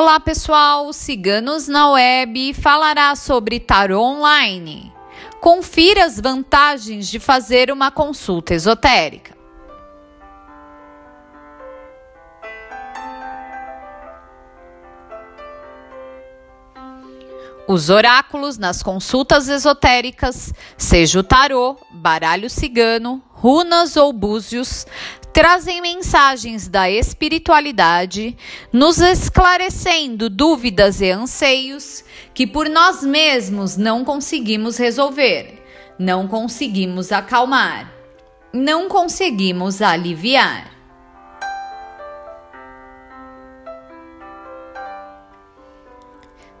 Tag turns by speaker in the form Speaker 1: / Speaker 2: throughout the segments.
Speaker 1: Olá pessoal, Ciganos na Web falará sobre tarô online. Confira as vantagens de fazer uma consulta esotérica. Os oráculos nas consultas esotéricas, seja o tarô, baralho cigano, runas ou búzios, trazem mensagens da espiritualidade, nos esclarecendo dúvidas e anseios que por nós mesmos não conseguimos resolver, não conseguimos acalmar, não conseguimos aliviar.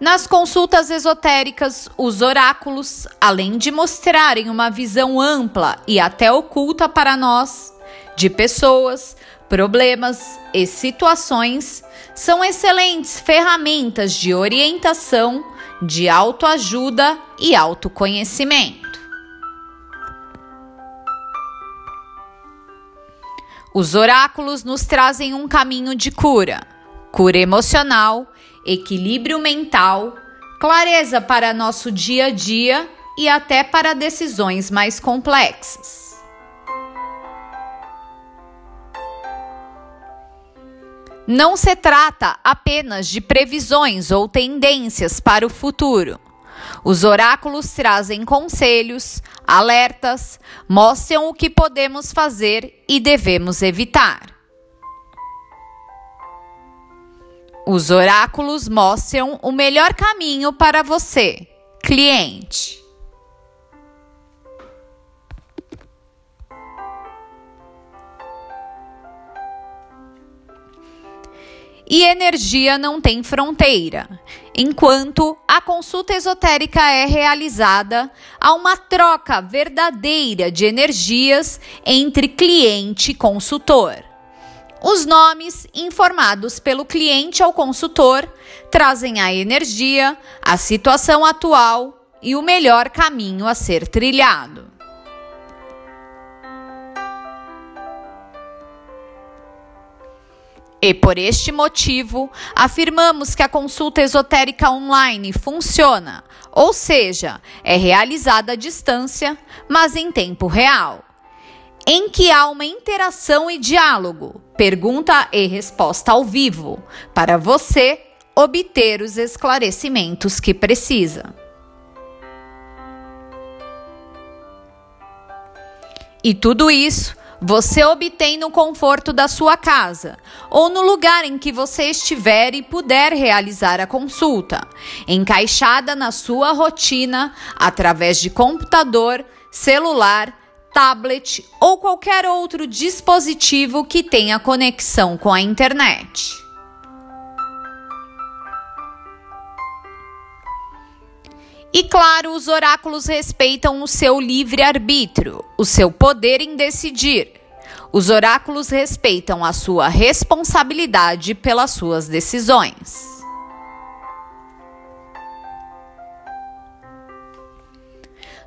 Speaker 1: Nas consultas esotéricas, os oráculos, além de mostrarem uma visão ampla e até oculta para nós, de pessoas, problemas e situações são excelentes ferramentas de orientação, de autoajuda e autoconhecimento. Os oráculos nos trazem um caminho de cura, cura emocional, equilíbrio mental, clareza para nosso dia a dia e até para decisões mais complexas. Não se trata apenas de previsões ou tendências para o futuro. Os oráculos trazem conselhos, alertas, mostram o que podemos fazer e devemos evitar. Os oráculos mostram o melhor caminho para você, cliente. e energia não tem fronteira. Enquanto a consulta esotérica é realizada, há uma troca verdadeira de energias entre cliente e consultor. Os nomes informados pelo cliente ao consultor trazem a energia, a situação atual e o melhor caminho a ser trilhado. E por este motivo, afirmamos que a consulta esotérica online funciona, ou seja, é realizada à distância, mas em tempo real, em que há uma interação e diálogo, pergunta e resposta ao vivo, para você obter os esclarecimentos que precisa. E tudo isso você obtém no conforto da sua casa ou no lugar em que você estiver e puder realizar a consulta, encaixada na sua rotina através de computador, celular, tablet ou qualquer outro dispositivo que tenha conexão com a internet. E claro, os oráculos respeitam o seu livre-arbítrio, o seu poder em decidir. Os oráculos respeitam a sua responsabilidade pelas suas decisões.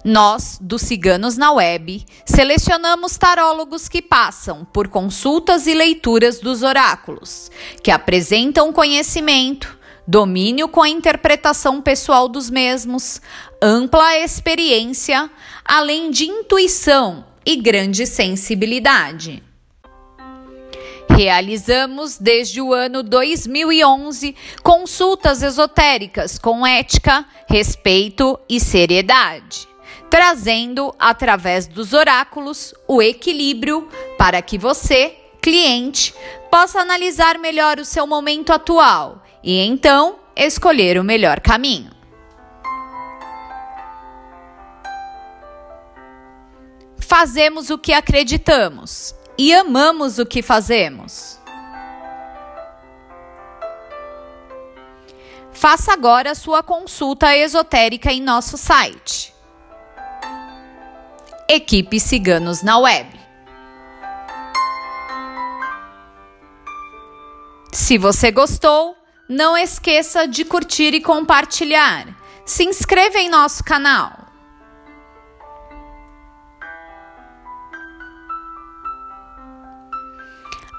Speaker 1: Nós, dos Ciganos na Web, selecionamos tarólogos que passam por consultas e leituras dos oráculos, que apresentam conhecimento, domínio com a interpretação pessoal dos mesmos, ampla experiência, além de intuição e grande sensibilidade. Realizamos desde o ano 2011 consultas esotéricas com ética, respeito e seriedade, trazendo, através dos oráculos, o equilíbrio para que você, cliente, possa analisar melhor o seu momento atual e então escolher o melhor caminho. Fazemos o que acreditamos e amamos o que fazemos. Faça agora sua consulta esotérica em nosso site. Equipe Ciganos na Web. Se você gostou, não esqueça de curtir e compartilhar. Se inscreva em nosso canal.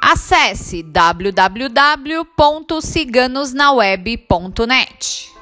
Speaker 1: Acesse www.ciganosnaweb.net.